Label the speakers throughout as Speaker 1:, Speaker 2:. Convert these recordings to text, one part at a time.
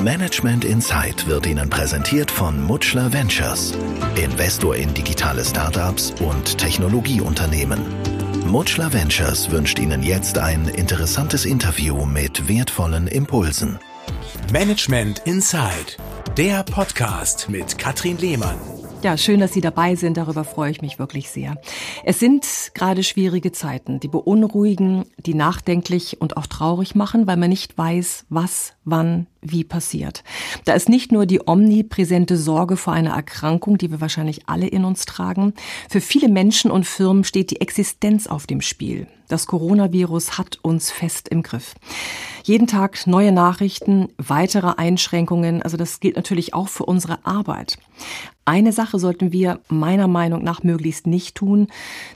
Speaker 1: Management Insight wird Ihnen präsentiert von Mutschler Ventures, Investor in digitale Startups und Technologieunternehmen. Mutschler Ventures wünscht Ihnen jetzt ein interessantes Interview mit wertvollen Impulsen.
Speaker 2: Management Insight, der Podcast mit Katrin Lehmann.
Speaker 3: Ja, schön, dass Sie dabei sind. Darüber freue ich mich wirklich sehr. Es sind gerade schwierige Zeiten, die beunruhigen, die nachdenklich und auch traurig machen, weil man nicht weiß, was, wann, wie passiert. Da ist nicht nur die omnipräsente Sorge vor einer Erkrankung, die wir wahrscheinlich alle in uns tragen. Für viele Menschen und Firmen steht die Existenz auf dem Spiel. Das Coronavirus hat uns fest im Griff. Jeden Tag neue Nachrichten, weitere Einschränkungen. Also das gilt natürlich auch für unsere Arbeit. Eine Sache sollten wir meiner Meinung nach möglichst nicht tun,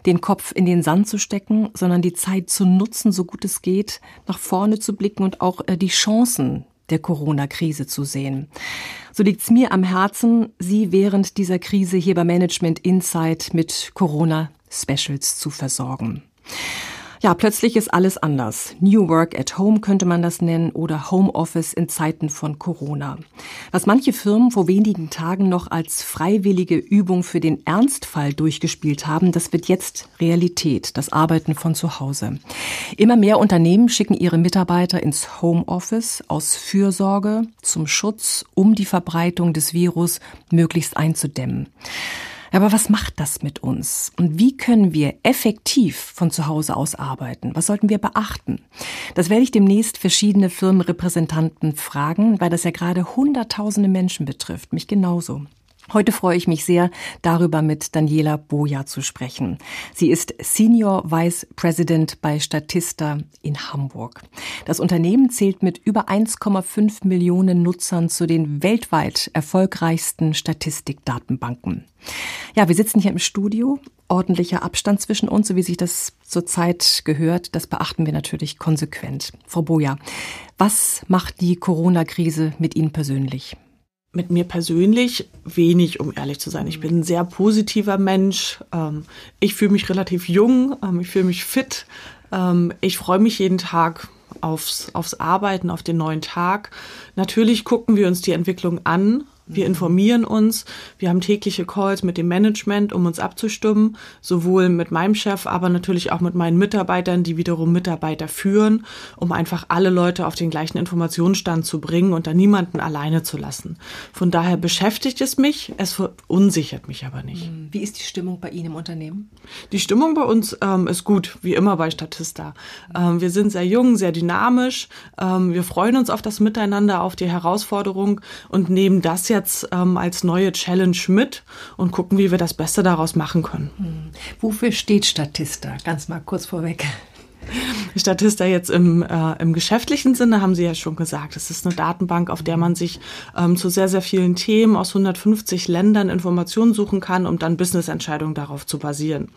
Speaker 3: den Kopf in den Sand zu stecken, sondern die Zeit zu nutzen, so gut es geht, nach vorne zu blicken und auch äh, die Chancen der Corona-Krise zu sehen. So liegt es mir am Herzen, Sie während dieser Krise hier bei Management Insight mit Corona-Specials zu versorgen. Ja, plötzlich ist alles anders. New Work at Home könnte man das nennen oder Homeoffice in Zeiten von Corona. Was manche Firmen vor wenigen Tagen noch als freiwillige Übung für den Ernstfall durchgespielt haben, das wird jetzt Realität, das Arbeiten von zu Hause. Immer mehr Unternehmen schicken ihre Mitarbeiter ins Homeoffice aus Fürsorge zum Schutz, um die Verbreitung des Virus möglichst einzudämmen. Aber was macht das mit uns? Und wie können wir effektiv von zu Hause aus arbeiten? Was sollten wir beachten? Das werde ich demnächst verschiedene Firmenrepräsentanten fragen, weil das ja gerade Hunderttausende Menschen betrifft, mich genauso. Heute freue ich mich sehr, darüber mit Daniela Boja zu sprechen. Sie ist Senior Vice President bei Statista in Hamburg. Das Unternehmen zählt mit über 1,5 Millionen Nutzern zu den weltweit erfolgreichsten Statistikdatenbanken. Ja, wir sitzen hier im Studio. Ordentlicher Abstand zwischen uns, so wie sich das zurzeit gehört, das beachten wir natürlich konsequent. Frau Boja, was macht die Corona-Krise mit Ihnen persönlich?
Speaker 4: Mit mir persönlich wenig, um ehrlich zu sein. Ich bin ein sehr positiver Mensch. Ähm, ich fühle mich relativ jung, ähm, ich fühle mich fit. Ähm, ich freue mich jeden Tag aufs, aufs Arbeiten, auf den neuen Tag. Natürlich gucken wir uns die Entwicklung an wir informieren uns. Wir haben tägliche Calls mit dem Management, um uns abzustimmen, sowohl mit meinem Chef, aber natürlich auch mit meinen Mitarbeitern, die wiederum Mitarbeiter führen, um einfach alle Leute auf den gleichen Informationsstand zu bringen und da niemanden alleine zu lassen. Von daher beschäftigt es mich, es verunsichert mich aber nicht. Hm,
Speaker 3: wie ist die Stimmung bei Ihnen im Unternehmen?
Speaker 4: Die Stimmung bei uns ähm, ist gut, wie immer bei Statista. Ähm, wir sind sehr jung, sehr dynamisch. Ähm, wir freuen uns auf das Miteinander, auf die Herausforderung und nehmen das jetzt ähm, als neue Challenge mit und gucken, wie wir das Beste daraus machen können. Hm.
Speaker 3: Wofür steht Statista? Ganz mal kurz vorweg.
Speaker 4: Statista jetzt im, äh, im geschäftlichen Sinne haben Sie ja schon gesagt. Es ist eine Datenbank, auf der man sich ähm, zu sehr, sehr vielen Themen aus 150 Ländern Informationen suchen kann, um dann Businessentscheidungen darauf zu basieren.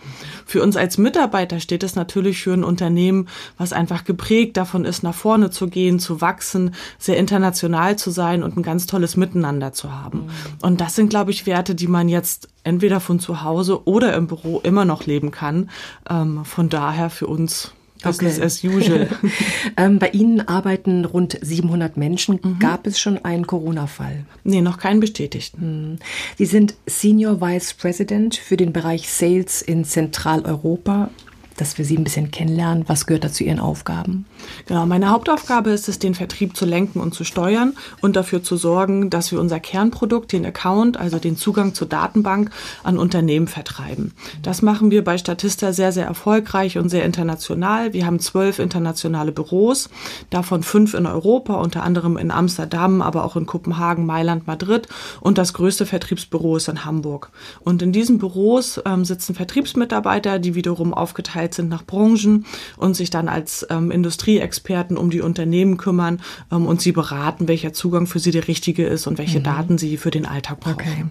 Speaker 4: Für uns als Mitarbeiter steht es natürlich für ein Unternehmen, was einfach geprägt davon ist, nach vorne zu gehen, zu wachsen, sehr international zu sein und ein ganz tolles Miteinander zu haben. Mhm. Und das sind, glaube ich, Werte, die man jetzt entweder von zu Hause oder im Büro immer noch leben kann. Ähm, von daher für uns Business okay. as usual.
Speaker 3: ähm, bei Ihnen arbeiten rund 700 Menschen. Mhm. Gab es schon einen Corona-Fall?
Speaker 4: Nee, noch keinen bestätigten.
Speaker 3: Mhm. Sie sind Senior Vice President für den Bereich Sales in Zentraleuropa dass wir Sie ein bisschen kennenlernen. Was gehört da zu Ihren Aufgaben?
Speaker 4: Genau, meine Hauptaufgabe ist es, den Vertrieb zu lenken und zu steuern und dafür zu sorgen, dass wir unser Kernprodukt, den Account, also den Zugang zur Datenbank, an Unternehmen vertreiben. Das machen wir bei Statista sehr, sehr erfolgreich und sehr international. Wir haben zwölf internationale Büros, davon fünf in Europa, unter anderem in Amsterdam, aber auch in Kopenhagen, Mailand, Madrid und das größte Vertriebsbüro ist in Hamburg. Und in diesen Büros ähm, sitzen Vertriebsmitarbeiter, die wiederum aufgeteilt aufgeteilt sind nach Branchen und sich dann als ähm, Industrieexperten um die Unternehmen kümmern ähm, und sie beraten, welcher Zugang für sie der richtige ist und welche mhm. Daten sie für den Alltag brauchen. Okay.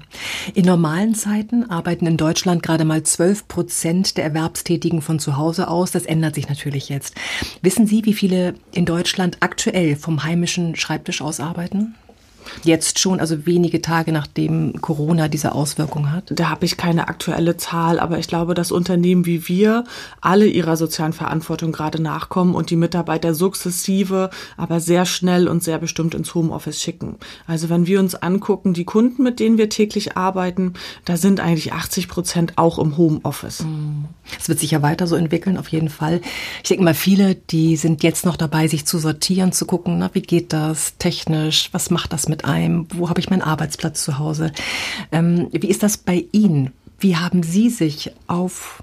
Speaker 3: In normalen Zeiten arbeiten in Deutschland gerade mal 12 Prozent der Erwerbstätigen von zu Hause aus. Das ändert sich natürlich jetzt. Wissen Sie, wie viele in Deutschland aktuell vom heimischen Schreibtisch aus arbeiten? Jetzt schon, also wenige Tage nachdem Corona diese Auswirkung hat?
Speaker 4: Da habe ich keine aktuelle Zahl, aber ich glaube, dass Unternehmen wie wir alle ihrer sozialen Verantwortung gerade nachkommen und die Mitarbeiter sukzessive, aber sehr schnell und sehr bestimmt ins Homeoffice schicken. Also wenn wir uns angucken, die Kunden, mit denen wir täglich arbeiten, da sind eigentlich 80 Prozent auch im Homeoffice.
Speaker 3: Es wird sich ja weiter so entwickeln, auf jeden Fall. Ich denke mal, viele, die sind jetzt noch dabei, sich zu sortieren, zu gucken, na, wie geht das technisch, was macht das mit einem, wo habe ich meinen Arbeitsplatz zu Hause. Ähm, wie ist das bei Ihnen? Wie haben Sie sich auf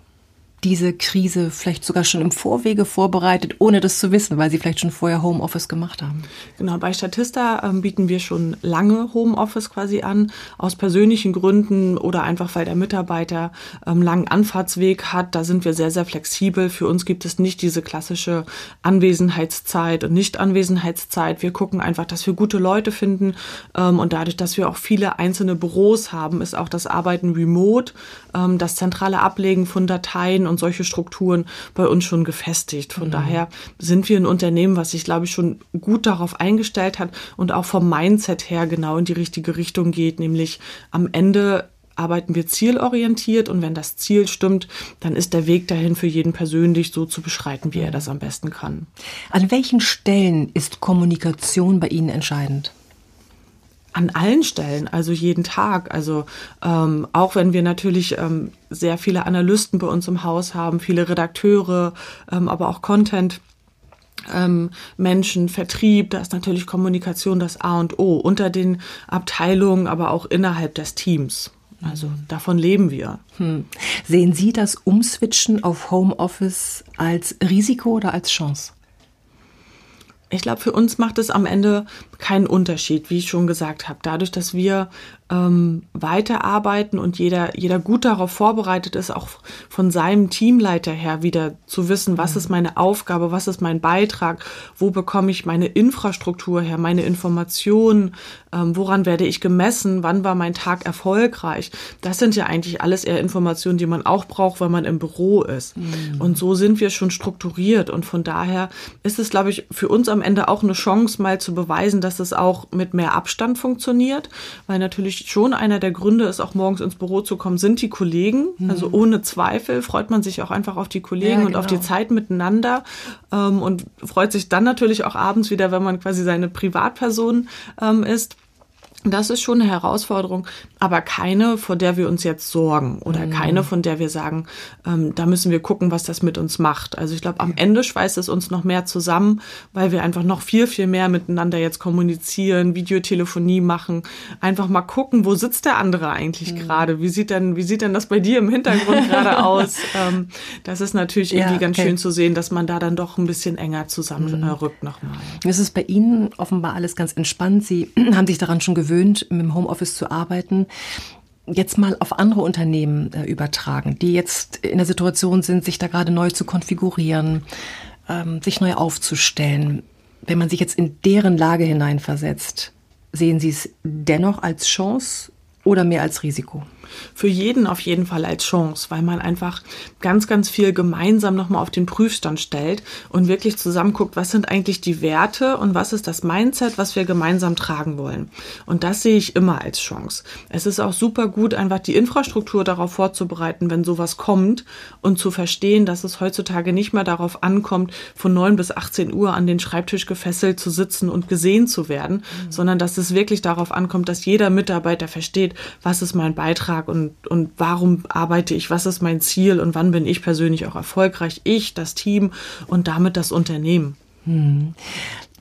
Speaker 3: diese Krise vielleicht sogar schon im Vorwege vorbereitet, ohne das zu wissen, weil sie vielleicht schon vorher Homeoffice gemacht haben?
Speaker 4: Genau, bei Statista ähm, bieten wir schon lange Homeoffice quasi an, aus persönlichen Gründen oder einfach weil der Mitarbeiter ähm, langen Anfahrtsweg hat. Da sind wir sehr, sehr flexibel. Für uns gibt es nicht diese klassische Anwesenheitszeit und Nicht-Anwesenheitszeit. Wir gucken einfach, dass wir gute Leute finden ähm, und dadurch, dass wir auch viele einzelne Büros haben, ist auch das Arbeiten remote, ähm, das zentrale Ablegen von Dateien und solche Strukturen bei uns schon gefestigt. Von mhm. daher sind wir ein Unternehmen, was sich, glaube ich, schon gut darauf eingestellt hat und auch vom Mindset her genau in die richtige Richtung geht, nämlich am Ende arbeiten wir zielorientiert und wenn das Ziel stimmt, dann ist der Weg dahin für jeden persönlich so zu beschreiten, wie er das am besten kann.
Speaker 3: An welchen Stellen ist Kommunikation bei Ihnen entscheidend?
Speaker 4: An allen Stellen, also jeden Tag. Also ähm, auch wenn wir natürlich ähm, sehr viele Analysten bei uns im Haus haben, viele Redakteure, ähm, aber auch Content. Ähm, Menschen, Vertrieb, da ist natürlich Kommunikation das A und O unter den Abteilungen, aber auch innerhalb des Teams. Also davon leben wir. Hm.
Speaker 3: Sehen Sie das Umswitchen auf Homeoffice als Risiko oder als Chance?
Speaker 4: Ich glaube, für uns macht es am Ende keinen Unterschied, wie ich schon gesagt habe. Dadurch, dass wir ähm, weiterarbeiten und jeder, jeder gut darauf vorbereitet ist, auch von seinem Teamleiter her wieder zu wissen, was ist meine Aufgabe, was ist mein Beitrag, wo bekomme ich meine Infrastruktur her, meine Informationen, ähm, woran werde ich gemessen, wann war mein Tag erfolgreich. Das sind ja eigentlich alles eher Informationen, die man auch braucht, wenn man im Büro ist. Mhm. Und so sind wir schon strukturiert. Und von daher ist es, glaube ich, für uns am Ende auch eine Chance, mal zu beweisen, dass es auch mit mehr Abstand funktioniert, weil natürlich schon einer der Gründe ist, auch morgens ins Büro zu kommen, sind die Kollegen. Mhm. Also ohne Zweifel freut man sich auch einfach auf die Kollegen ja, und auf die genau. Zeit miteinander ähm, und freut sich dann natürlich auch abends wieder, wenn man quasi seine Privatperson ähm, ist. Das ist schon eine Herausforderung, aber keine, vor der wir uns jetzt sorgen oder mhm. keine, von der wir sagen, ähm, da müssen wir gucken, was das mit uns macht. Also ich glaube, am Ende schweißt es uns noch mehr zusammen, weil wir einfach noch viel, viel mehr miteinander jetzt kommunizieren, Videotelefonie machen, einfach mal gucken, wo sitzt der andere eigentlich mhm. gerade? Wie sieht denn, wie sieht denn das bei dir im Hintergrund gerade aus? Ähm, das ist natürlich irgendwie ja, ganz okay. schön zu sehen, dass man da dann doch ein bisschen enger zusammenrückt mhm. nochmal.
Speaker 3: Es ist bei Ihnen offenbar alles ganz entspannt. Sie haben sich daran schon gewöhnt gewöhnt, mit dem Homeoffice zu arbeiten jetzt mal auf andere Unternehmen äh, übertragen, die jetzt in der Situation sind, sich da gerade neu zu konfigurieren, ähm, sich neu aufzustellen. Wenn man sich jetzt in deren Lage hineinversetzt, sehen Sie es dennoch als Chance oder mehr als Risiko?
Speaker 4: Für jeden auf jeden Fall als Chance, weil man einfach ganz, ganz viel gemeinsam nochmal auf den Prüfstand stellt und wirklich zusammen guckt, was sind eigentlich die Werte und was ist das Mindset, was wir gemeinsam tragen wollen. Und das sehe ich immer als Chance. Es ist auch super gut, einfach die Infrastruktur darauf vorzubereiten, wenn sowas kommt und zu verstehen, dass es heutzutage nicht mehr darauf ankommt, von 9 bis 18 Uhr an den Schreibtisch gefesselt zu sitzen und gesehen zu werden, mhm. sondern dass es wirklich darauf ankommt, dass jeder Mitarbeiter versteht, was ist mein Beitrag Tag und, und warum arbeite ich, was ist mein Ziel und wann bin ich persönlich auch erfolgreich, ich, das Team und damit das Unternehmen. Hm.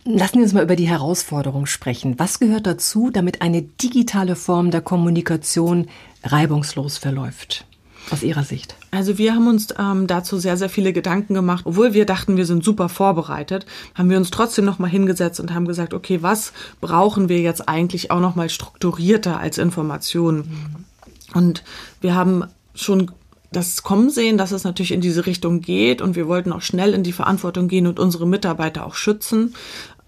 Speaker 3: Lassen Sie uns mal über die Herausforderung sprechen. Was gehört dazu, damit eine digitale Form der Kommunikation reibungslos verläuft? Aus Ihrer Sicht?
Speaker 4: Also wir haben uns ähm, dazu sehr, sehr viele Gedanken gemacht. Obwohl wir dachten, wir sind super vorbereitet, haben wir uns trotzdem nochmal hingesetzt und haben gesagt, okay, was brauchen wir jetzt eigentlich auch nochmal strukturierter als Informationen? Mhm. Und wir haben schon das kommen sehen, dass es natürlich in diese Richtung geht und wir wollten auch schnell in die Verantwortung gehen und unsere Mitarbeiter auch schützen.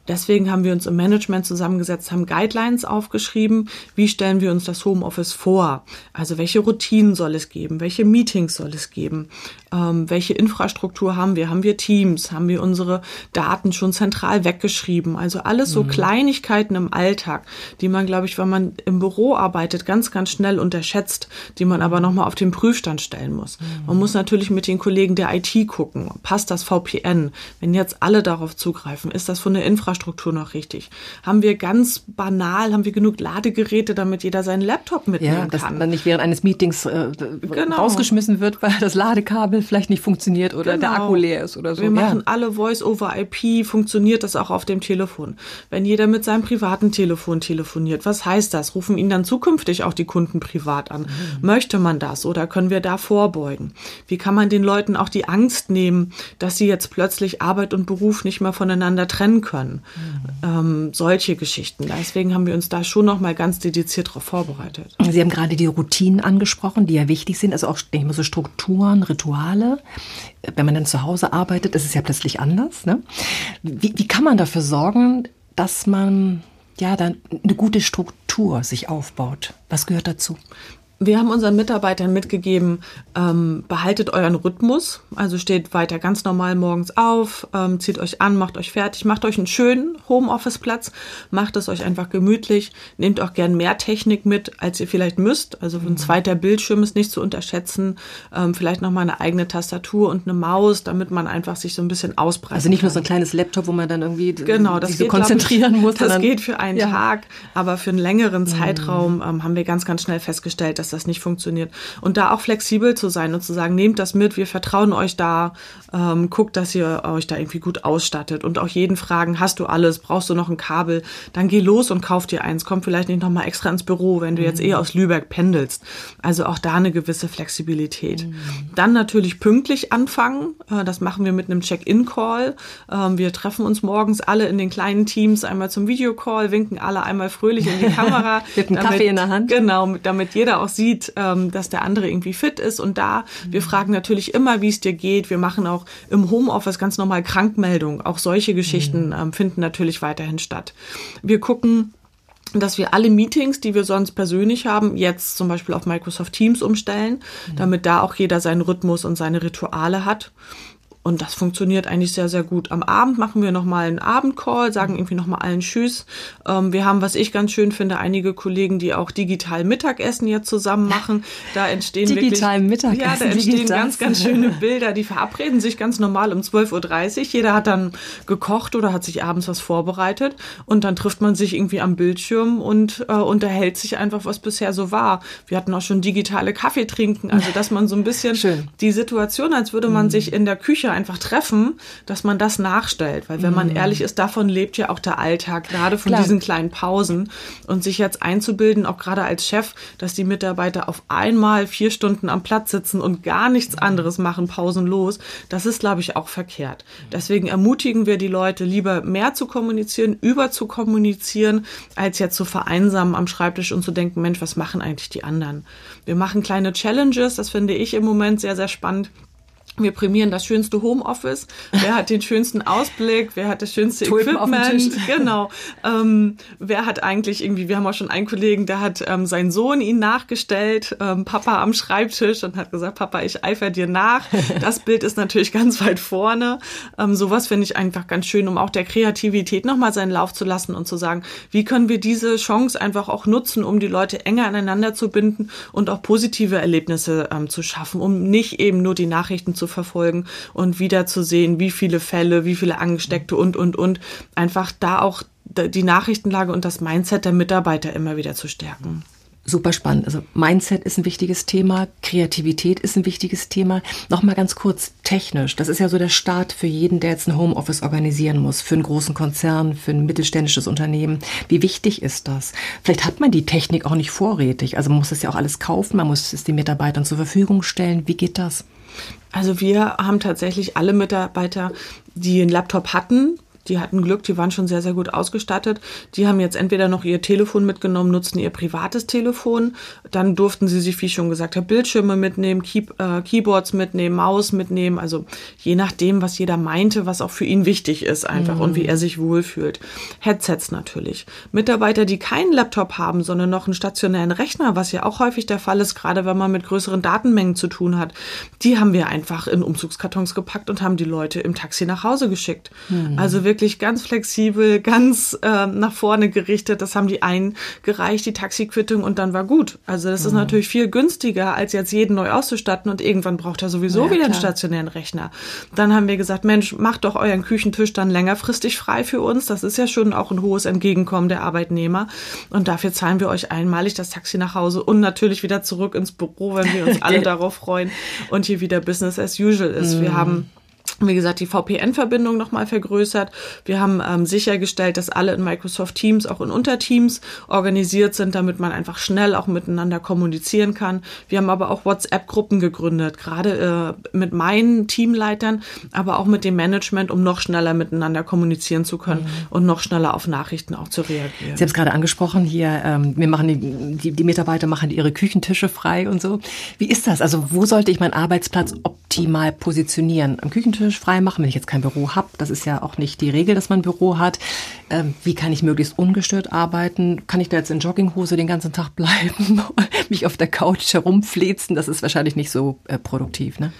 Speaker 4: Deswegen haben wir uns im Management zusammengesetzt, haben Guidelines aufgeschrieben, wie stellen wir uns das Homeoffice vor. Also welche Routinen soll es geben, welche Meetings soll es geben, ähm, welche Infrastruktur haben wir, haben wir Teams, haben wir unsere Daten schon zentral weggeschrieben. Also alles so mhm. Kleinigkeiten im Alltag, die man, glaube ich, wenn man im Büro arbeitet, ganz, ganz schnell unterschätzt, die man aber nochmal auf den Prüfstand stellen muss. Mhm. Man muss natürlich mit den Kollegen der IT gucken, passt das VPN? Wenn jetzt alle darauf zugreifen, ist das von der Infrastruktur Infrastruktur noch richtig? Haben wir ganz banal, haben wir genug Ladegeräte, damit jeder seinen Laptop mitnehmen ja,
Speaker 3: dass
Speaker 4: kann?
Speaker 3: dann nicht während eines Meetings äh, genau. rausgeschmissen wird, weil das Ladekabel vielleicht nicht funktioniert oder genau. der Akku leer ist oder so.
Speaker 4: Wir ja. machen alle Voice-over-IP, funktioniert das auch auf dem Telefon. Wenn jeder mit seinem privaten Telefon telefoniert, was heißt das? Rufen ihn dann zukünftig auch die Kunden privat an? Mhm. Möchte man das oder können wir da vorbeugen? Wie kann man den Leuten auch die Angst nehmen, dass sie jetzt plötzlich Arbeit und Beruf nicht mehr voneinander trennen können? Ähm, solche Geschichten. Deswegen haben wir uns da schon noch mal ganz dediziert darauf vorbereitet.
Speaker 3: Sie haben gerade die Routinen angesprochen, die ja wichtig sind, also auch ich mal so Strukturen, Rituale. Wenn man dann zu Hause arbeitet, ist es ja plötzlich anders. Ne? Wie, wie kann man dafür sorgen, dass man ja dann eine gute Struktur sich aufbaut? Was gehört dazu?
Speaker 4: Wir haben unseren Mitarbeitern mitgegeben, ähm, behaltet euren Rhythmus, also steht weiter ganz normal morgens auf, ähm, zieht euch an, macht euch fertig, macht euch einen schönen Homeoffice-Platz, macht es euch einfach gemütlich, nehmt auch gern mehr Technik mit, als ihr vielleicht müsst. Also ein mhm. zweiter Bildschirm ist nicht zu unterschätzen, ähm, vielleicht nochmal eine eigene Tastatur und eine Maus, damit man einfach sich so ein bisschen ausbreitet.
Speaker 3: Also nicht nur so ein kleines Laptop, wo man dann irgendwie
Speaker 4: genau, das
Speaker 3: sich
Speaker 4: geht,
Speaker 3: so konzentrieren
Speaker 4: ich,
Speaker 3: muss.
Speaker 4: Das geht für einen ja. Tag, aber für einen längeren mhm. Zeitraum ähm, haben wir ganz, ganz schnell festgestellt, dass das nicht funktioniert. Und da auch flexibel zu sein und zu sagen, nehmt das mit, wir vertrauen euch da, ähm, guckt, dass ihr euch da irgendwie gut ausstattet und auch jeden fragen, hast du alles, brauchst du noch ein Kabel, dann geh los und kauf dir eins, komm vielleicht nicht nochmal extra ins Büro, wenn du jetzt mhm. eh aus Lübeck pendelst. Also auch da eine gewisse Flexibilität. Mhm. Dann natürlich pünktlich anfangen, äh, das machen wir mit einem Check-in-Call. Ähm, wir treffen uns morgens alle in den kleinen Teams einmal zum Videocall, winken alle einmal fröhlich in die Kamera.
Speaker 3: mit einem Kaffee in der Hand.
Speaker 4: Genau, damit jeder auch sieht, ähm, dass der andere irgendwie fit ist. Und da, wir mhm. fragen natürlich immer, wie es dir geht. Wir machen auch im Homeoffice ganz normal Krankmeldungen. Auch solche Geschichten mhm. ähm, finden natürlich weiterhin statt. Wir gucken, dass wir alle Meetings, die wir sonst persönlich haben, jetzt zum Beispiel auf Microsoft Teams umstellen, mhm. damit da auch jeder seinen Rhythmus und seine Rituale hat. Und das funktioniert eigentlich sehr, sehr gut. Am Abend machen wir nochmal einen Abendcall, sagen irgendwie nochmal allen Tschüss. Ähm, wir haben, was ich ganz schön finde, einige Kollegen, die auch digital Mittagessen jetzt zusammen machen. Da entstehen
Speaker 3: digital
Speaker 4: wirklich,
Speaker 3: Mittagessen.
Speaker 4: Ja, da entstehen ganz, ganz schöne Bilder. Die verabreden sich ganz normal um 12.30 Uhr. Jeder hat dann gekocht oder hat sich abends was vorbereitet. Und dann trifft man sich irgendwie am Bildschirm und äh, unterhält sich einfach, was bisher so war. Wir hatten auch schon digitale Kaffee trinken. Also, dass man so ein bisschen
Speaker 3: schön.
Speaker 4: die Situation, als würde man mhm. sich in der Küche einfach treffen, dass man das nachstellt. Weil wenn man mhm. ehrlich ist, davon lebt ja auch der Alltag, gerade von Klar. diesen kleinen Pausen. Und sich jetzt einzubilden, auch gerade als Chef, dass die Mitarbeiter auf einmal vier Stunden am Platz sitzen und gar nichts mhm. anderes machen, pausenlos, das ist, glaube ich, auch verkehrt. Deswegen ermutigen wir die Leute, lieber mehr zu kommunizieren, über zu kommunizieren, als jetzt zu vereinsamen am Schreibtisch und zu denken, Mensch, was machen eigentlich die anderen? Wir machen kleine Challenges, das finde ich im Moment sehr, sehr spannend wir prämieren das schönste Homeoffice. Wer hat den schönsten Ausblick? Wer hat das schönste
Speaker 3: Tulpen
Speaker 4: Equipment? Genau. Ähm, wer hat eigentlich irgendwie, wir haben auch schon einen Kollegen, der hat ähm, seinen Sohn ihn nachgestellt, ähm, Papa am Schreibtisch und hat gesagt, Papa, ich eifer dir nach. Das Bild ist natürlich ganz weit vorne. Ähm, sowas finde ich einfach ganz schön, um auch der Kreativität nochmal seinen Lauf zu lassen und zu sagen, wie können wir diese Chance einfach auch nutzen, um die Leute enger aneinander zu binden und auch positive Erlebnisse ähm, zu schaffen, um nicht eben nur die Nachrichten zu verfolgen und wieder zu sehen, wie viele Fälle, wie viele Angesteckte und, und, und. Einfach da auch die Nachrichtenlage und das Mindset der Mitarbeiter immer wieder zu stärken.
Speaker 3: Super spannend. Also Mindset ist ein wichtiges Thema, Kreativität ist ein wichtiges Thema. Nochmal ganz kurz technisch. Das ist ja so der Start für jeden, der jetzt ein Homeoffice organisieren muss, für einen großen Konzern, für ein mittelständisches Unternehmen. Wie wichtig ist das? Vielleicht hat man die Technik auch nicht vorrätig. Also man muss es ja auch alles kaufen, man muss es den Mitarbeitern zur Verfügung stellen. Wie geht das?
Speaker 4: Also wir haben tatsächlich alle Mitarbeiter, die einen Laptop hatten, die hatten Glück, die waren schon sehr, sehr gut ausgestattet. Die haben jetzt entweder noch ihr Telefon mitgenommen, nutzten ihr privates Telefon. Dann durften sie sich, wie ich schon gesagt habe, Bildschirme mitnehmen, Key äh, Keyboards mitnehmen, Maus mitnehmen. Also je nachdem, was jeder meinte, was auch für ihn wichtig ist einfach mhm. und wie er sich wohlfühlt. Headsets natürlich. Mitarbeiter, die keinen Laptop haben, sondern noch einen stationären Rechner, was ja auch häufig der Fall ist, gerade wenn man mit größeren Datenmengen zu tun hat, die haben wir einfach in Umzugskartons gepackt und haben die Leute im Taxi nach Hause geschickt. Mhm. Also wirklich ganz flexibel, ganz äh, nach vorne gerichtet. Das haben die eingereicht, die Taxiquittung und dann war gut. Also das mhm. ist natürlich viel günstiger, als jetzt jeden neu auszustatten und irgendwann braucht er sowieso ja, wieder klar. einen stationären Rechner. Dann haben wir gesagt, Mensch, macht doch euren Küchentisch dann längerfristig frei für uns. Das ist ja schon auch ein hohes Entgegenkommen der Arbeitnehmer. Und dafür zahlen wir euch einmalig das Taxi nach Hause und natürlich wieder zurück ins Büro, wenn wir uns alle darauf freuen und hier wieder Business as usual ist. Mhm. Wir haben wie gesagt, die VPN-Verbindung nochmal vergrößert. Wir haben ähm, sichergestellt, dass alle in Microsoft Teams, auch in Unterteams organisiert sind, damit man einfach schnell auch miteinander kommunizieren kann. Wir haben aber auch WhatsApp-Gruppen gegründet, gerade äh, mit meinen Teamleitern, aber auch mit dem Management, um noch schneller miteinander kommunizieren zu können mhm. und noch schneller auf Nachrichten auch zu reagieren.
Speaker 3: Sie haben es gerade angesprochen hier, ähm, wir machen die, die, die Mitarbeiter machen ihre Küchentische frei und so. Wie ist das? Also wo sollte ich meinen Arbeitsplatz optimal positionieren? Am Küchentisch Schreibtisch frei machen, wenn ich jetzt kein Büro habe. Das ist ja auch nicht die Regel, dass man ein Büro hat. Ähm, wie kann ich möglichst ungestört arbeiten? Kann ich da jetzt in Jogginghose den ganzen Tag bleiben, mich auf der Couch herumflezen? Das ist wahrscheinlich nicht so äh, produktiv, ne?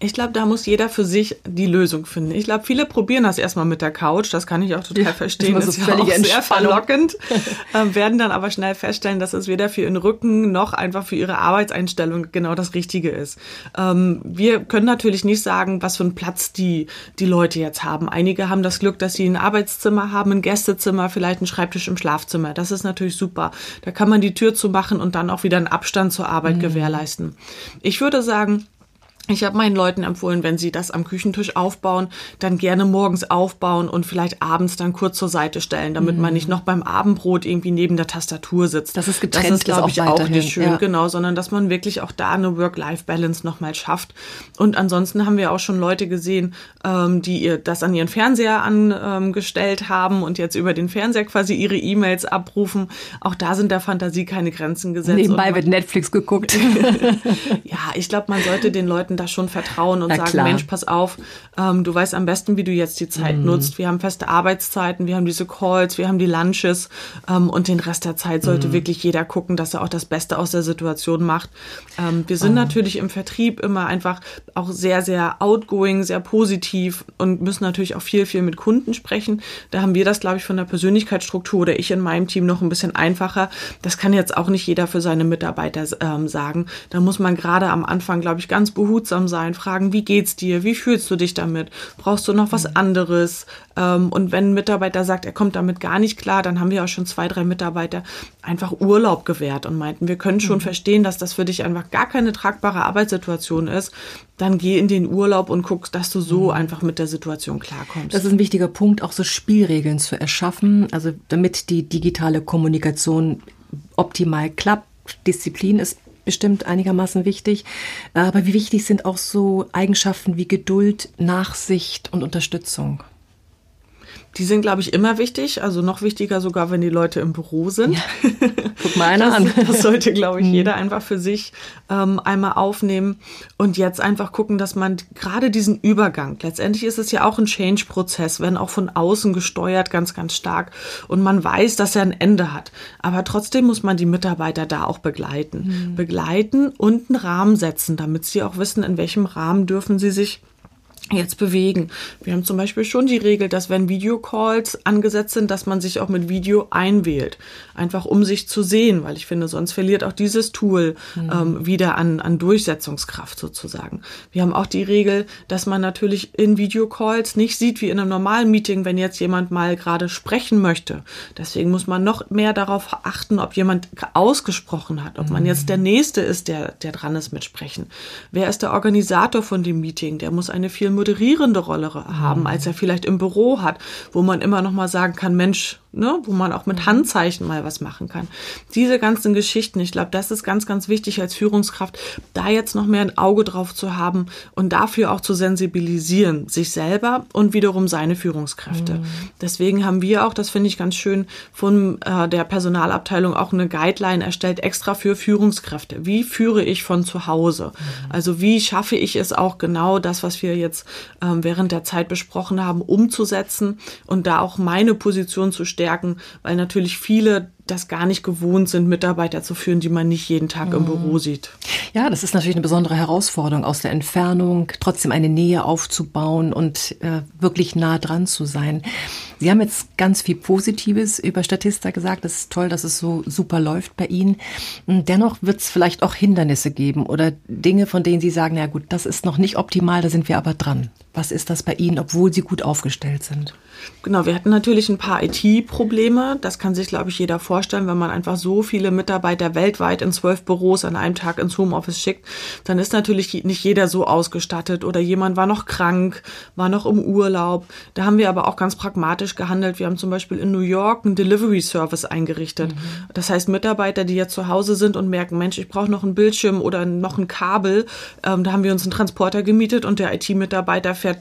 Speaker 4: Ich glaube, da muss jeder für sich die Lösung finden. Ich glaube, viele probieren das erstmal mit der Couch. Das kann ich auch total ja, verstehen. Das ist, so ist ja auch sehr verlockend. äh, werden dann aber schnell feststellen, dass es weder für ihren Rücken noch einfach für ihre Arbeitseinstellung genau das Richtige ist. Ähm, wir können natürlich nicht sagen, was für einen Platz die, die Leute jetzt haben. Einige haben das Glück, dass sie ein Arbeitszimmer haben, ein Gästezimmer, vielleicht einen Schreibtisch im Schlafzimmer. Das ist natürlich super. Da kann man die Tür zu machen und dann auch wieder einen Abstand zur Arbeit mhm. gewährleisten. Ich würde sagen, ich habe meinen Leuten empfohlen, wenn sie das am Küchentisch aufbauen, dann gerne morgens aufbauen und vielleicht abends dann kurz zur Seite stellen, damit mhm. man nicht noch beim Abendbrot irgendwie neben der Tastatur sitzt.
Speaker 3: Das ist getrennt, das ist, glaube ich, auch
Speaker 4: nicht schön, ja. genau, sondern dass man wirklich auch da eine Work-Life-Balance nochmal schafft. Und ansonsten haben wir auch schon Leute gesehen, ähm, die ihr das an ihren Fernseher angestellt haben und jetzt über den Fernseher quasi ihre E-Mails abrufen. Auch da sind der Fantasie keine Grenzen gesetzt.
Speaker 3: Nebenbei wird Netflix geguckt.
Speaker 4: ja, ich glaube, man sollte den Leuten da schon vertrauen und Na sagen, klar. Mensch, pass auf, ähm, du weißt am besten, wie du jetzt die Zeit mhm. nutzt. Wir haben feste Arbeitszeiten, wir haben diese Calls, wir haben die Lunches ähm, und den Rest der Zeit sollte mhm. wirklich jeder gucken, dass er auch das Beste aus der Situation macht. Ähm, wir sind oh. natürlich im Vertrieb immer einfach auch sehr, sehr outgoing, sehr positiv und müssen natürlich auch viel, viel mit Kunden sprechen. Da haben wir das, glaube ich, von der Persönlichkeitsstruktur oder ich in meinem Team noch ein bisschen einfacher. Das kann jetzt auch nicht jeder für seine Mitarbeiter ähm, sagen. Da muss man gerade am Anfang, glaube ich, ganz behutsam behutsam sein, fragen, wie geht's dir, wie fühlst du dich damit, brauchst du noch was mhm. anderes? Ähm, und wenn ein Mitarbeiter sagt, er kommt damit gar nicht klar, dann haben wir auch schon zwei, drei Mitarbeiter einfach Urlaub gewährt und meinten, wir können schon mhm. verstehen, dass das für dich einfach gar keine tragbare Arbeitssituation ist. Dann geh in den Urlaub und guck, dass du so mhm. einfach mit der Situation klarkommst.
Speaker 3: Das ist ein wichtiger Punkt, auch so Spielregeln zu erschaffen, also damit die digitale Kommunikation optimal klappt. Disziplin ist bestimmt einigermaßen wichtig. Aber wie wichtig sind auch so Eigenschaften wie Geduld, Nachsicht und Unterstützung?
Speaker 4: Die sind, glaube ich, immer wichtig. Also noch wichtiger sogar, wenn die Leute im Büro sind. Ja.
Speaker 3: Guck mal einer an.
Speaker 4: Das sollte, glaube ich, mhm. jeder einfach für sich ähm, einmal aufnehmen und jetzt einfach gucken, dass man gerade diesen Übergang, letztendlich ist es ja auch ein Change-Prozess, wenn auch von außen gesteuert, ganz, ganz stark. Und man weiß, dass er ein Ende hat. Aber trotzdem muss man die Mitarbeiter da auch begleiten. Mhm. Begleiten und einen Rahmen setzen, damit sie auch wissen, in welchem Rahmen dürfen sie sich jetzt bewegen. Wir haben zum Beispiel schon die Regel, dass wenn Videocalls angesetzt sind, dass man sich auch mit Video einwählt. Einfach um sich zu sehen, weil ich finde, sonst verliert auch dieses Tool mhm. ähm, wieder an, an Durchsetzungskraft sozusagen. Wir haben auch die Regel, dass man natürlich in Videocalls nicht sieht wie in einem normalen Meeting, wenn jetzt jemand mal gerade sprechen möchte. Deswegen muss man noch mehr darauf achten, ob jemand ausgesprochen hat, ob man jetzt mhm. der Nächste ist, der, der dran ist mit Sprechen. Wer ist der Organisator von dem Meeting? Der muss eine viel moderierende Rolle haben, als er vielleicht im Büro hat, wo man immer noch mal sagen kann, Mensch, ne, wo man auch mit Handzeichen mal was machen kann. Diese ganzen Geschichten, ich glaube, das ist ganz, ganz wichtig als Führungskraft, da jetzt noch mehr ein Auge drauf zu haben und dafür auch zu sensibilisieren, sich selber und wiederum seine Führungskräfte. Mhm. Deswegen haben wir auch, das finde ich ganz schön, von äh, der Personalabteilung auch eine Guideline erstellt, extra für Führungskräfte. Wie führe ich von zu Hause? Mhm. Also wie schaffe ich es auch genau das, was wir jetzt äh, während der Zeit besprochen haben, umzusetzen und da auch meine Position zu stärken, weil natürlich viele das gar nicht gewohnt sind, Mitarbeiter zu führen, die man nicht jeden Tag im Büro mhm. sieht.
Speaker 3: Ja, das ist natürlich eine besondere Herausforderung, aus der Entfernung trotzdem eine Nähe aufzubauen und äh, wirklich nah dran zu sein. Sie haben jetzt ganz viel Positives über Statista gesagt. Das ist toll, dass es so super läuft bei Ihnen. Dennoch wird es vielleicht auch Hindernisse geben oder Dinge, von denen Sie sagen, na gut, das ist noch nicht optimal, da sind wir aber dran. Was ist das bei Ihnen, obwohl Sie gut aufgestellt sind?
Speaker 4: Genau, wir hatten natürlich ein paar IT-Probleme. Das kann sich, glaube ich, jeder vorstellen, wenn man einfach so viele Mitarbeiter weltweit in zwölf Büros an einem Tag ins Homeoffice schickt. Dann ist natürlich nicht jeder so ausgestattet oder jemand war noch krank, war noch im Urlaub. Da haben wir aber auch ganz pragmatisch gehandelt. Wir haben zum Beispiel in New York einen Delivery Service eingerichtet. Mhm. Das heißt, Mitarbeiter, die jetzt zu Hause sind und merken, Mensch, ich brauche noch einen Bildschirm oder noch ein Kabel, ähm, da haben wir uns einen Transporter gemietet und der IT-Mitarbeiter fährt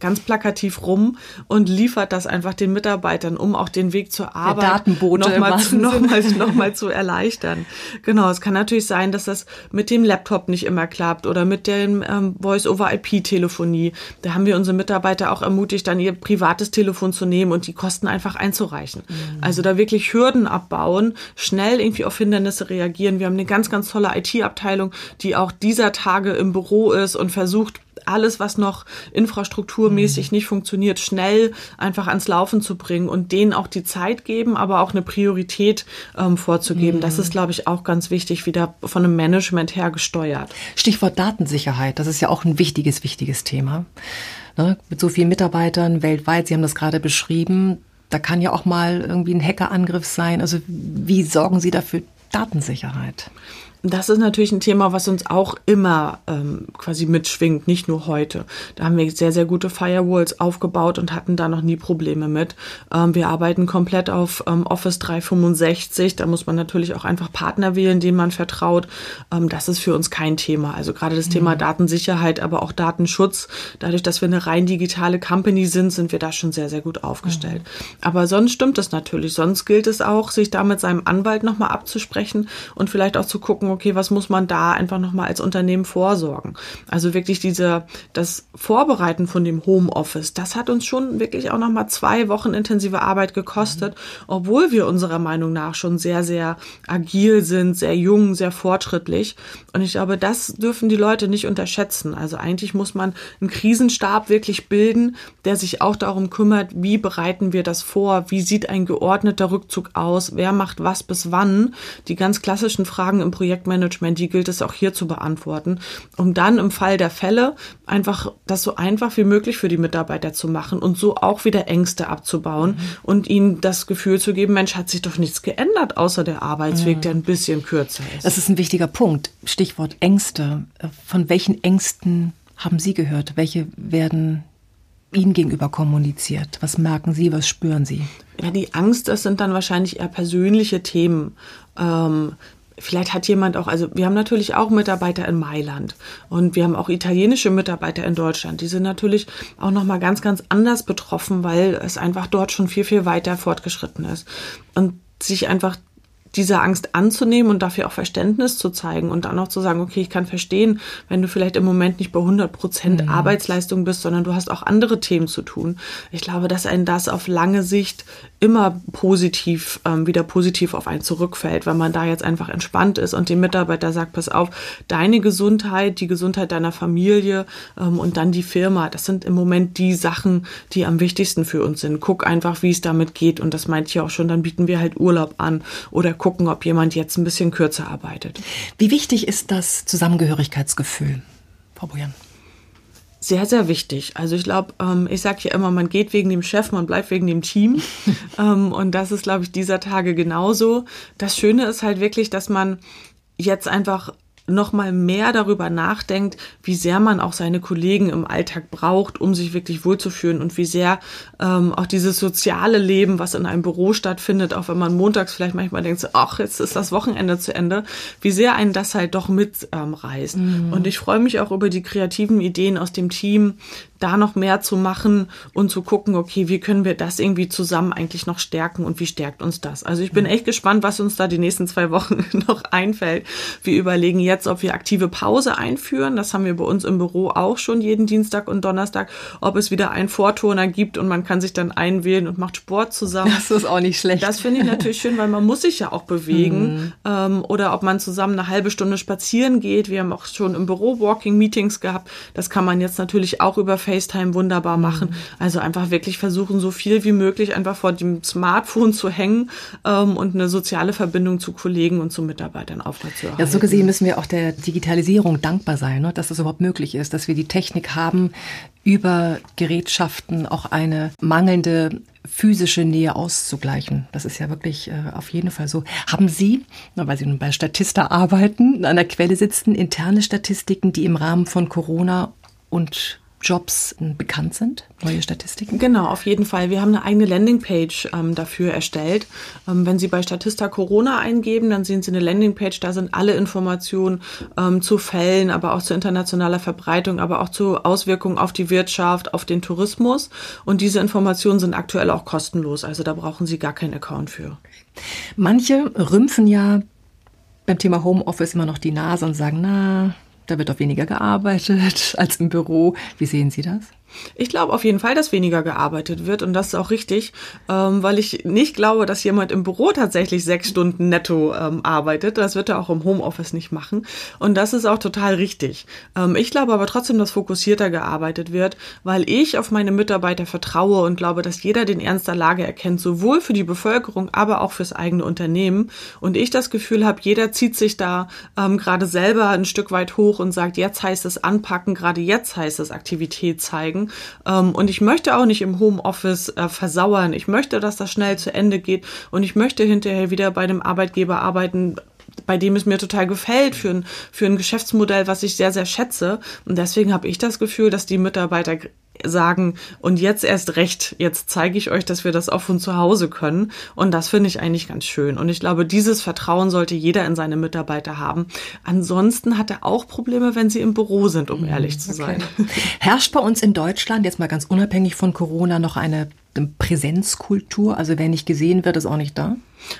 Speaker 4: ganz plakativ rum und liefert das einfach den Mitarbeitern, um auch den Weg zur Arbeit nochmal zu, noch mal, noch mal zu erleichtern. Genau, es kann natürlich sein, dass das mit dem Laptop nicht immer klappt oder mit dem ähm, Voice-over-IP-Telefonie. Da haben wir unsere Mitarbeiter auch ermutigt, dann ihr privates Telefon zu nehmen und die Kosten einfach einzureichen. Mhm. Also da wirklich Hürden abbauen, schnell irgendwie auf Hindernisse reagieren. Wir haben eine ganz, ganz tolle IT-Abteilung, die auch dieser Tage im Büro ist und versucht, alles, was noch infrastrukturmäßig mhm. nicht funktioniert, schnell einfach ans Laufen zu bringen und denen auch die Zeit geben, aber auch eine Priorität ähm, vorzugeben. Mhm. Das ist, glaube ich, auch ganz wichtig, wieder von einem Management her gesteuert.
Speaker 3: Stichwort Datensicherheit, das ist ja auch ein wichtiges, wichtiges Thema. Ne? Mit so vielen Mitarbeitern weltweit, Sie haben das gerade beschrieben, da kann ja auch mal irgendwie ein Hackerangriff sein. Also wie sorgen Sie dafür Datensicherheit?
Speaker 4: Das ist natürlich ein Thema, was uns auch immer ähm, quasi mitschwingt, nicht nur heute. Da haben wir sehr, sehr gute Firewalls aufgebaut und hatten da noch nie Probleme mit. Ähm, wir arbeiten komplett auf ähm, Office 365. Da muss man natürlich auch einfach Partner wählen, denen man vertraut. Ähm, das ist für uns kein Thema. Also gerade das mhm. Thema Datensicherheit, aber auch Datenschutz. Dadurch, dass wir eine rein digitale Company sind, sind wir da schon sehr, sehr gut aufgestellt. Mhm. Aber sonst stimmt es natürlich. Sonst gilt es auch, sich da mit seinem Anwalt nochmal abzusprechen und vielleicht auch zu gucken, okay, was muss man da einfach nochmal als Unternehmen vorsorgen? Also wirklich diese, das Vorbereiten von dem Homeoffice, das hat uns schon wirklich auch nochmal zwei Wochen intensive Arbeit gekostet, obwohl wir unserer Meinung nach schon sehr, sehr agil sind, sehr jung, sehr fortschrittlich. Und ich glaube, das dürfen die Leute nicht unterschätzen. Also eigentlich muss man einen Krisenstab wirklich bilden, der sich auch darum kümmert, wie bereiten wir das vor, wie sieht ein geordneter Rückzug aus, wer macht was bis wann. Die ganz klassischen Fragen im Projekt Projektmanagement, die gilt es auch hier zu beantworten, um dann im Fall der Fälle einfach das so einfach wie möglich für die Mitarbeiter zu machen und so auch wieder Ängste abzubauen mhm. und ihnen das Gefühl zu geben, Mensch, hat sich doch nichts geändert, außer der Arbeitsweg, mhm. der ein bisschen kürzer ist.
Speaker 3: Das ist ein wichtiger Punkt. Stichwort Ängste. Von welchen Ängsten haben Sie gehört? Welche werden Ihnen gegenüber kommuniziert? Was merken Sie, was spüren Sie?
Speaker 4: Ja, die Angst, das sind dann wahrscheinlich eher persönliche Themen. Ähm, Vielleicht hat jemand auch, also wir haben natürlich auch Mitarbeiter in Mailand und wir haben auch italienische Mitarbeiter in Deutschland. Die sind natürlich auch noch mal ganz, ganz anders betroffen, weil es einfach dort schon viel, viel weiter fortgeschritten ist und sich einfach diese Angst anzunehmen und dafür auch Verständnis zu zeigen und dann auch zu sagen, okay, ich kann verstehen, wenn du vielleicht im Moment nicht bei 100 Prozent mhm. Arbeitsleistung bist, sondern du hast auch andere Themen zu tun. Ich glaube, dass ein das auf lange Sicht immer positiv, ähm, wieder positiv auf einen zurückfällt, wenn man da jetzt einfach entspannt ist und dem Mitarbeiter sagt, pass auf, deine Gesundheit, die Gesundheit deiner Familie ähm, und dann die Firma, das sind im Moment die Sachen, die am wichtigsten für uns sind. Guck einfach, wie es damit geht und das meint ich auch schon, dann bieten wir halt Urlaub an oder gucken, ob jemand jetzt ein bisschen kürzer arbeitet.
Speaker 3: Wie wichtig ist das Zusammengehörigkeitsgefühl, Frau Bojan?
Speaker 4: sehr, sehr wichtig. Also ich glaube, ähm, ich sage ja immer, man geht wegen dem Chef, man bleibt wegen dem Team. ähm, und das ist, glaube ich, dieser Tage genauso. Das Schöne ist halt wirklich, dass man jetzt einfach noch mal mehr darüber nachdenkt, wie sehr man auch seine Kollegen im Alltag braucht, um sich wirklich wohlzufühlen und wie sehr ähm, auch dieses soziale Leben, was in einem Büro stattfindet, auch wenn man montags vielleicht manchmal denkt, so, ach, jetzt ist das Wochenende zu Ende, wie sehr einen das halt doch mitreißt. Ähm, mhm. Und ich freue mich auch über die kreativen Ideen aus dem Team, da noch mehr zu machen und zu gucken, okay, wie können wir das irgendwie zusammen eigentlich noch stärken und wie stärkt uns das? Also ich bin echt gespannt, was uns da die nächsten zwei Wochen noch einfällt. Wir überlegen jetzt, ob wir aktive Pause einführen. Das haben wir bei uns im Büro auch schon jeden Dienstag und Donnerstag, ob es wieder einen Vorturner gibt und man kann sich dann einwählen und macht Sport zusammen.
Speaker 3: Das ist auch nicht schlecht.
Speaker 4: Das finde ich natürlich schön, weil man muss sich ja auch bewegen. Mhm. Ähm, oder ob man zusammen eine halbe Stunde spazieren geht. Wir haben auch schon im Büro Walking-Meetings gehabt. Das kann man jetzt natürlich auch über Facebook FaceTime wunderbar machen. Mhm. Also einfach wirklich versuchen, so viel wie möglich einfach vor dem Smartphone zu hängen ähm, und eine soziale Verbindung zu Kollegen und zu Mitarbeitern aufrechtzuerhalten.
Speaker 3: Ja, so gesehen müssen wir auch der Digitalisierung dankbar sein, ne? dass das überhaupt möglich ist, dass wir die Technik haben, über Gerätschaften auch eine mangelnde physische Nähe auszugleichen. Das ist ja wirklich äh, auf jeden Fall so. Haben Sie, weil Sie nun bei Statista arbeiten, an der Quelle sitzen, interne Statistiken, die im Rahmen von Corona und Jobs bekannt sind? Neue Statistiken?
Speaker 4: Genau, auf jeden Fall. Wir haben eine eigene Landingpage ähm, dafür erstellt. Ähm, wenn Sie bei Statista Corona eingeben, dann sehen Sie eine Landingpage. Da sind alle Informationen ähm, zu Fällen, aber auch zu internationaler Verbreitung, aber auch zu Auswirkungen auf die Wirtschaft, auf den Tourismus. Und diese Informationen sind aktuell auch kostenlos. Also da brauchen Sie gar keinen Account für.
Speaker 3: Manche rümpfen ja beim Thema Homeoffice immer noch die Nase und sagen, na, da wird auch weniger gearbeitet als im Büro. Wie sehen Sie das?
Speaker 4: Ich glaube auf jeden Fall, dass weniger gearbeitet wird und das ist auch richtig, ähm, weil ich nicht glaube, dass jemand im Büro tatsächlich sechs Stunden netto ähm, arbeitet. Das wird er auch im Homeoffice nicht machen und das ist auch total richtig. Ähm, ich glaube aber trotzdem, dass fokussierter gearbeitet wird, weil ich auf meine Mitarbeiter vertraue und glaube, dass jeder den Ernst der Lage erkennt, sowohl für die Bevölkerung, aber auch fürs eigene Unternehmen. Und ich das Gefühl habe, jeder zieht sich da ähm, gerade selber ein Stück weit hoch und sagt, jetzt heißt es anpacken, gerade jetzt heißt es Aktivität zeigen. Ähm, und ich möchte auch nicht im Homeoffice äh, versauern. Ich möchte, dass das schnell zu Ende geht. Und ich möchte hinterher wieder bei dem Arbeitgeber arbeiten, bei dem es mir total gefällt, für ein, für ein Geschäftsmodell, was ich sehr, sehr schätze. Und deswegen habe ich das Gefühl, dass die Mitarbeiter sagen, und jetzt erst recht, jetzt zeige ich euch, dass wir das auch von zu Hause können. Und das finde ich eigentlich ganz schön. Und ich glaube, dieses Vertrauen sollte jeder in seine Mitarbeiter haben. Ansonsten hat er auch Probleme, wenn sie im Büro sind, um mhm, ehrlich zu okay. sein.
Speaker 3: Herrscht bei uns in Deutschland, jetzt mal ganz unabhängig von Corona, noch eine Präsenzkultur? Also wer nicht gesehen wird, ist auch nicht da?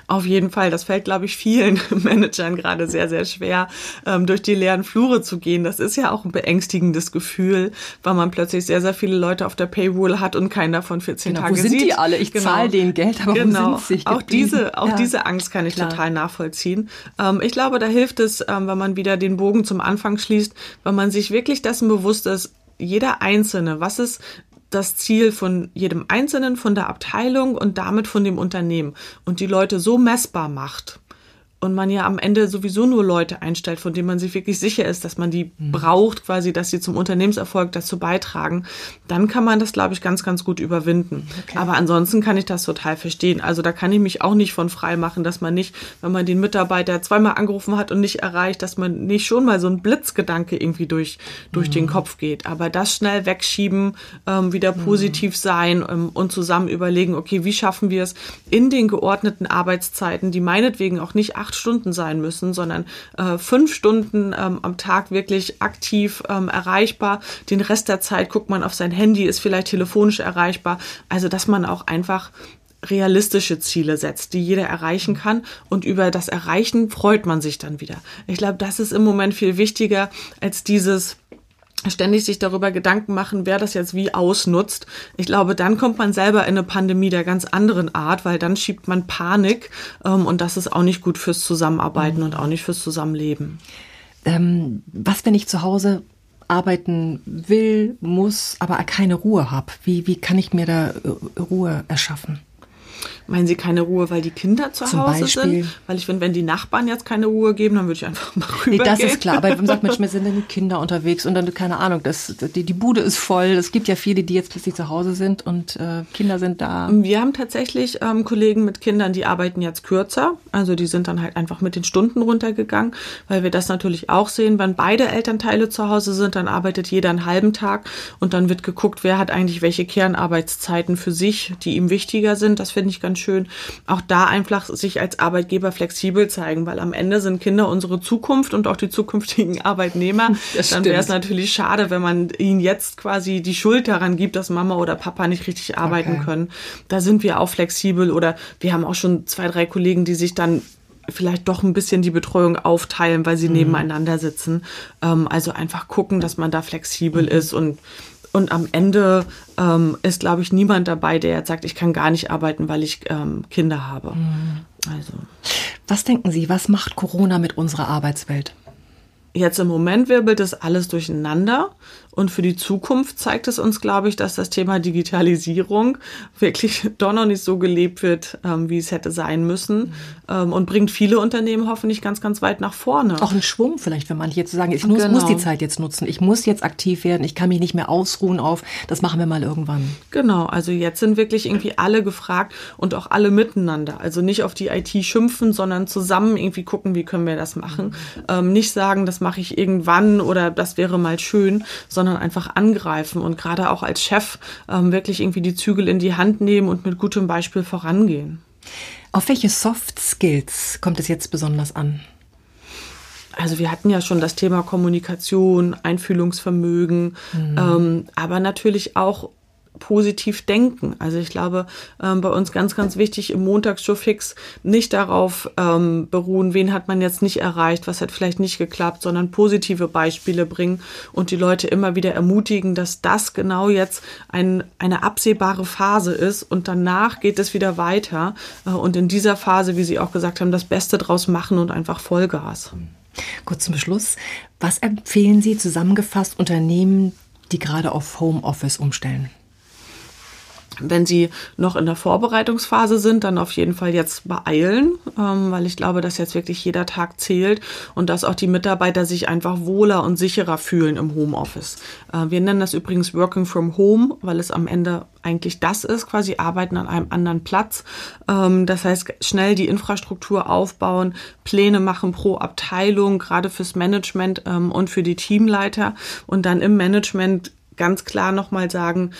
Speaker 4: Auf jeden Fall. Das fällt, glaube ich, vielen Managern gerade sehr, sehr schwer, ähm, durch die leeren Flure zu gehen. Das ist ja auch ein beängstigendes Gefühl, weil man plötzlich sehr, sehr viele Leute auf der Paywall hat und keiner von 14
Speaker 3: genau,
Speaker 4: Tage
Speaker 3: sieht. Wo sind die alle? Ich genau. zahle denen Geld, aber genau. wo sind sie?
Speaker 4: Auch diese, auch ja. diese Angst kann ich Klar. total nachvollziehen. Ähm, ich glaube, da hilft es, ähm, wenn man wieder den Bogen zum Anfang schließt, wenn man sich wirklich dessen bewusst ist, jeder Einzelne, was ist das Ziel von jedem Einzelnen, von der Abteilung und damit von dem Unternehmen und die Leute so messbar macht, und man ja am Ende sowieso nur Leute einstellt, von denen man sich wirklich sicher ist, dass man die mhm. braucht, quasi, dass sie zum Unternehmenserfolg dazu beitragen, dann kann man das, glaube ich, ganz, ganz gut überwinden. Okay. Aber ansonsten kann ich das total verstehen. Also da kann ich mich auch nicht von frei machen, dass man nicht, wenn man den Mitarbeiter zweimal angerufen hat und nicht erreicht, dass man nicht schon mal so ein Blitzgedanke irgendwie durch, durch mhm. den Kopf geht. Aber das schnell wegschieben, ähm, wieder mhm. positiv sein ähm, und zusammen überlegen, okay, wie schaffen wir es in den geordneten Arbeitszeiten, die meinetwegen auch nicht acht Stunden sein müssen, sondern äh, fünf Stunden ähm, am Tag wirklich aktiv ähm, erreichbar. Den Rest der Zeit guckt man auf sein Handy, ist vielleicht telefonisch erreichbar. Also, dass man auch einfach realistische Ziele setzt, die jeder erreichen kann und über das Erreichen freut man sich dann wieder. Ich glaube, das ist im Moment viel wichtiger als dieses ständig sich darüber Gedanken machen, wer das jetzt wie ausnutzt. Ich glaube, dann kommt man selber in eine Pandemie der ganz anderen Art, weil dann schiebt man Panik ähm, und das ist auch nicht gut fürs Zusammenarbeiten mhm. und auch nicht fürs Zusammenleben.
Speaker 3: Ähm, was, wenn ich zu Hause arbeiten will, muss, aber keine Ruhe habe? Wie, wie kann ich mir da äh, Ruhe erschaffen?
Speaker 4: Meinen Sie keine Ruhe, weil die Kinder zu
Speaker 3: Zum
Speaker 4: Hause
Speaker 3: Beispiel.
Speaker 4: sind? Weil ich finde, wenn die Nachbarn jetzt keine Ruhe geben, dann würde ich einfach mal rüber
Speaker 3: Nee, das ist klar. Aber man sagt, Mensch, mir sind denn die Kinder unterwegs und dann, keine Ahnung, das, die, die Bude ist voll. Es gibt ja viele, die jetzt plötzlich zu Hause sind und äh, Kinder sind da.
Speaker 4: Wir haben tatsächlich ähm, Kollegen mit Kindern, die arbeiten jetzt kürzer. Also die sind dann halt einfach mit den Stunden runtergegangen, weil wir das natürlich auch sehen. Wenn beide Elternteile zu Hause sind, dann arbeitet jeder einen halben Tag und dann wird geguckt, wer hat eigentlich welche Kernarbeitszeiten für sich, die ihm wichtiger sind. Das finde ich ganz schön. Auch da einfach sich als Arbeitgeber flexibel zeigen, weil am Ende sind Kinder unsere Zukunft und auch die zukünftigen Arbeitnehmer.
Speaker 3: Das
Speaker 4: dann wäre es natürlich schade, wenn man ihnen jetzt quasi die Schuld daran gibt, dass Mama oder Papa nicht richtig arbeiten
Speaker 3: Okay.
Speaker 4: können. Da sind wir auch flexibel oder wir haben auch schon zwei, drei Kollegen, die sich dann vielleicht doch ein bisschen die Betreuung aufteilen, weil sie nebeneinander sitzen. Ähm, also einfach gucken, dass man da flexibel ist und und am Ende ähm, ist, glaube ich, niemand dabei, der jetzt sagt, ich kann gar nicht arbeiten, weil ich ähm, Kinder habe. Also
Speaker 3: Was denken Sie, was macht Corona mit unserer Arbeitswelt?
Speaker 4: Jetzt im Moment wirbelt es alles durcheinander und für die Zukunft zeigt es uns, glaube ich, dass das Thema Digitalisierung wirklich doch noch nicht so gelebt wird, ähm, wie es hätte sein müssen ähm, und bringt viele Unternehmen hoffentlich ganz, ganz weit nach vorne.
Speaker 3: Auch ein Schwung vielleicht für manche jetzt zu sagen, ich muss,
Speaker 4: Genau.
Speaker 3: muss die Zeit jetzt nutzen, ich muss jetzt aktiv werden, ich kann mich nicht mehr ausruhen auf, das machen wir mal irgendwann.
Speaker 4: Genau, also jetzt sind wirklich irgendwie alle gefragt und auch alle miteinander. Also nicht auf die IT schimpfen, sondern zusammen irgendwie gucken, wie können wir das machen. Ähm, nicht sagen, das mache ich irgendwann oder das wäre mal schön, sondern einfach angreifen und gerade auch als Chef ähm, wirklich irgendwie die Zügel in die Hand nehmen und mit gutem Beispiel vorangehen.
Speaker 3: Auf welche Soft Skills kommt es jetzt besonders an?
Speaker 4: Also wir hatten ja schon das Thema Kommunikation, Einfühlungsvermögen, ähm, aber natürlich auch positiv denken. Also ich glaube, ähm, bei uns ganz, ganz wichtig im Montagsshow-Fix nicht darauf ähm, beruhen, wen hat man jetzt nicht erreicht, was hat vielleicht nicht geklappt, sondern positive Beispiele bringen und die Leute immer wieder ermutigen, dass das genau jetzt ein, eine absehbare Phase ist und danach geht es wieder weiter äh, und in dieser Phase, wie Sie auch gesagt haben, das Beste draus machen und einfach Vollgas.
Speaker 3: Kurz zum Schluss, was empfehlen Sie zusammengefasst Unternehmen, die gerade auf Homeoffice umstellen?
Speaker 4: Wenn Sie noch in der Vorbereitungsphase sind, dann auf jeden Fall jetzt beeilen, ähm, weil ich glaube, dass jetzt wirklich jeder Tag zählt und dass auch die Mitarbeiter sich einfach wohler und sicherer fühlen im Homeoffice. Äh, wir nennen das übrigens Working from Home, weil es am Ende eigentlich das ist, quasi arbeiten an einem anderen Platz. Ähm, das heißt, schnell die Infrastruktur aufbauen, Pläne machen pro Abteilung, gerade fürs Management ähm, und für die Teamleiter und dann im Management ganz klar nochmal sagen,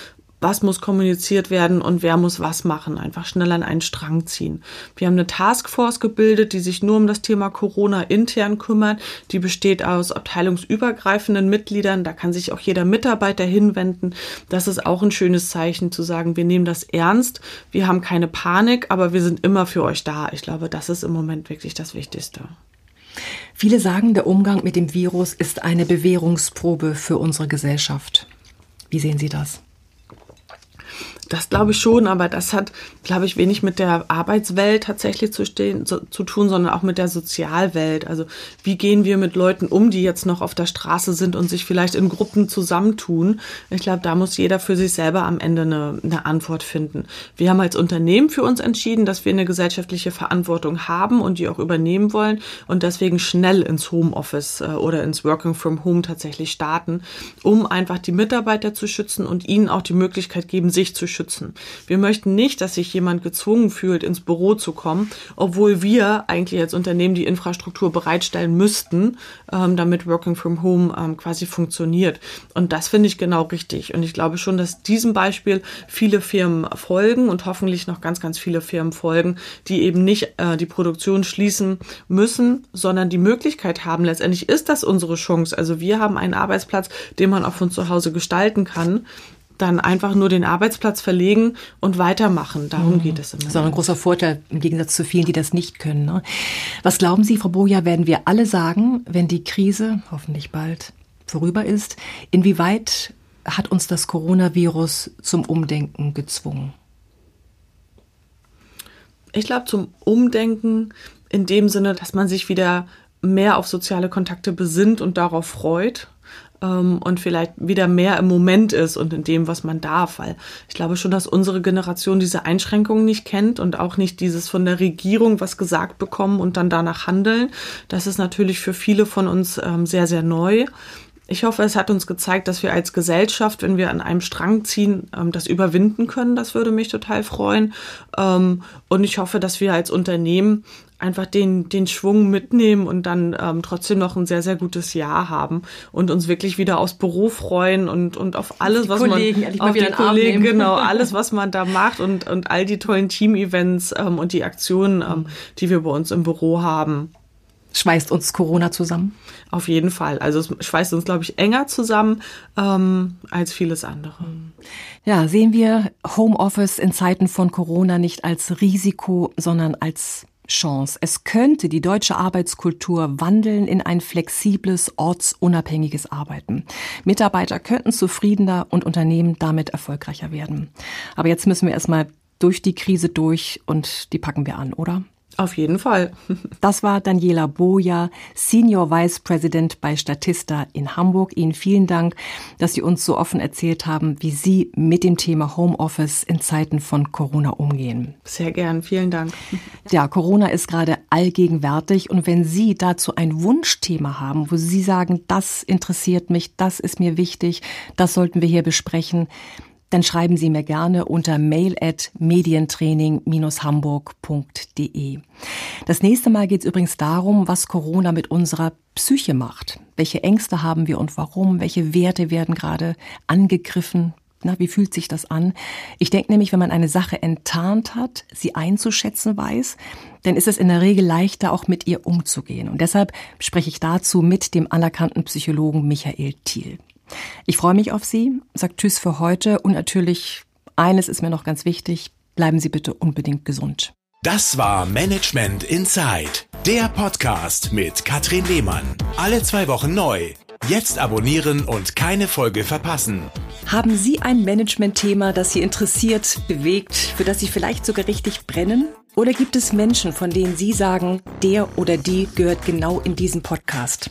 Speaker 4: was muss kommuniziert werden und wer muss was machen. Einfach schnell an einen Strang ziehen. Wir haben eine Taskforce gebildet, die sich nur um das Thema Corona intern kümmert. Die besteht aus abteilungsübergreifenden Mitgliedern. Da kann sich auch jeder Mitarbeiter hinwenden. Das ist auch ein schönes Zeichen zu sagen, wir nehmen das ernst. Wir haben keine Panik, aber wir sind immer für euch da. Ich glaube, das ist im Moment wirklich das Wichtigste.
Speaker 3: Viele sagen, der Umgang mit dem Virus ist eine Bewährungsprobe für unsere Gesellschaft. Wie sehen Sie das?
Speaker 4: Das glaube ich schon, aber das hat, glaube ich, wenig mit der Arbeitswelt tatsächlich zu, stehen, zu, zu tun, sondern auch mit der Sozialwelt. Also wie gehen wir mit Leuten um, die jetzt noch auf der Straße sind und sich vielleicht in Gruppen zusammentun? Ich glaube, da muss jeder für sich selber am Ende eine, eine Antwort finden. Wir haben als Unternehmen für uns entschieden, dass wir eine gesellschaftliche Verantwortung haben und die auch übernehmen wollen und deswegen schnell ins Homeoffice äh, oder ins Working from Home tatsächlich starten, um einfach die Mitarbeiter zu schützen und ihnen auch die Möglichkeit geben, sich zu schützen. Wir möchten nicht, dass sich jemand gezwungen fühlt, ins Büro zu kommen, obwohl wir eigentlich als Unternehmen die Infrastruktur bereitstellen müssten, ähm, damit Working from Home ähm, quasi funktioniert. Und das finde ich genau richtig. Und ich glaube schon, dass diesem Beispiel viele Firmen folgen und hoffentlich noch ganz, ganz viele Firmen folgen, die eben nicht äh, die Produktion schließen müssen, sondern die Möglichkeit haben. Letztendlich ist das unsere Chance. Also wir haben einen Arbeitsplatz, den man auch von zu Hause gestalten kann dann einfach nur den Arbeitsplatz verlegen und weitermachen. Darum geht es immer.
Speaker 3: Das ist auch ein großer Vorteil im Gegensatz zu vielen, die das nicht können. Ne? Was glauben Sie, Frau Boja, werden wir alle sagen, wenn die Krise hoffentlich bald vorüber ist? Inwieweit hat uns das Coronavirus zum Umdenken gezwungen?
Speaker 4: Ich glaube, zum Umdenken in dem Sinne, dass man sich wieder mehr auf soziale Kontakte besinnt und darauf freut ähm, und vielleicht wieder mehr im Moment ist und in dem, was man darf. Weil ich glaube schon, dass unsere Generation diese Einschränkungen nicht kennt und auch nicht dieses von der Regierung was gesagt bekommen und dann danach handeln. Das ist natürlich für viele von uns ähm, sehr, sehr neu. Ich hoffe, es hat uns gezeigt, dass wir als Gesellschaft, wenn wir an einem Strang ziehen, ähm, das überwinden können. Das würde mich total freuen. Ähm, und ich hoffe, dass wir als Unternehmen einfach den, den Schwung mitnehmen und dann ähm, trotzdem noch ein sehr, sehr gutes Jahr haben und uns wirklich wieder aufs Büro freuen und, und auf alles, was Kollegen, man, auf die Kollegen, genau, alles, was man da macht und, und all die tollen Team-Events ähm, und die Aktionen, ähm, die wir bei uns im Büro haben.
Speaker 3: Schweißt uns Corona zusammen?
Speaker 4: Auf jeden Fall. Also es schweißt uns, glaube ich, enger zusammen ähm, als vieles andere.
Speaker 3: Ja, sehen wir Homeoffice in Zeiten von Corona nicht als Risiko, sondern als Chance. Es könnte die deutsche Arbeitskultur wandeln in ein flexibles, ortsunabhängiges Arbeiten. Mitarbeiter könnten zufriedener und Unternehmen damit erfolgreicher werden. Aber jetzt müssen wir erstmal durch die Krise durch und die packen wir an, oder?
Speaker 4: Auf jeden Fall.
Speaker 3: Das war Daniela Boja, Senior Vice President bei Statista in Hamburg. Ihnen vielen Dank, dass Sie uns so offen erzählt haben, wie Sie mit dem Thema Homeoffice in Zeiten von Corona umgehen.
Speaker 4: Sehr gern, vielen Dank.
Speaker 3: Ja, Corona ist gerade allgegenwärtig und wenn Sie dazu ein Wunschthema haben, wo Sie sagen, das interessiert mich, das ist mir wichtig, das sollten wir hier besprechen, dann schreiben Sie mir gerne unter mail at medientraining-hamburg.de. Das nächste Mal geht es übrigens darum, was Corona mit unserer Psyche macht. Welche Ängste haben wir und warum? Welche Werte werden gerade angegriffen? Na, wie fühlt sich das an? Ich denke nämlich, wenn man eine Sache enttarnt hat, sie einzuschätzen weiß, dann ist es in der Regel leichter, auch mit ihr umzugehen. Und deshalb spreche ich dazu mit dem anerkannten Psychologen Michael Thiel. Ich freue mich auf Sie, sage Tschüss für heute und natürlich eines ist mir noch ganz wichtig, bleiben Sie bitte unbedingt gesund.
Speaker 2: Das war Management Inside, der Podcast mit Katrin Lehmann. Alle zwei Wochen neu. Jetzt abonnieren und keine Folge verpassen.
Speaker 3: Haben Sie ein Management-Thema, das Sie interessiert, bewegt, für das Sie vielleicht sogar richtig brennen? Oder gibt es Menschen, von denen Sie sagen, der oder die gehört genau in diesen Podcast?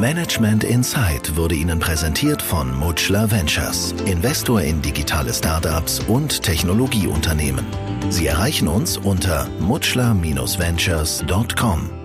Speaker 1: Management Insight wurde Ihnen präsentiert von Mutschler Ventures, Investor in digitale Startups und Technologieunternehmen. Sie erreichen uns unter mutschler-ventures.com.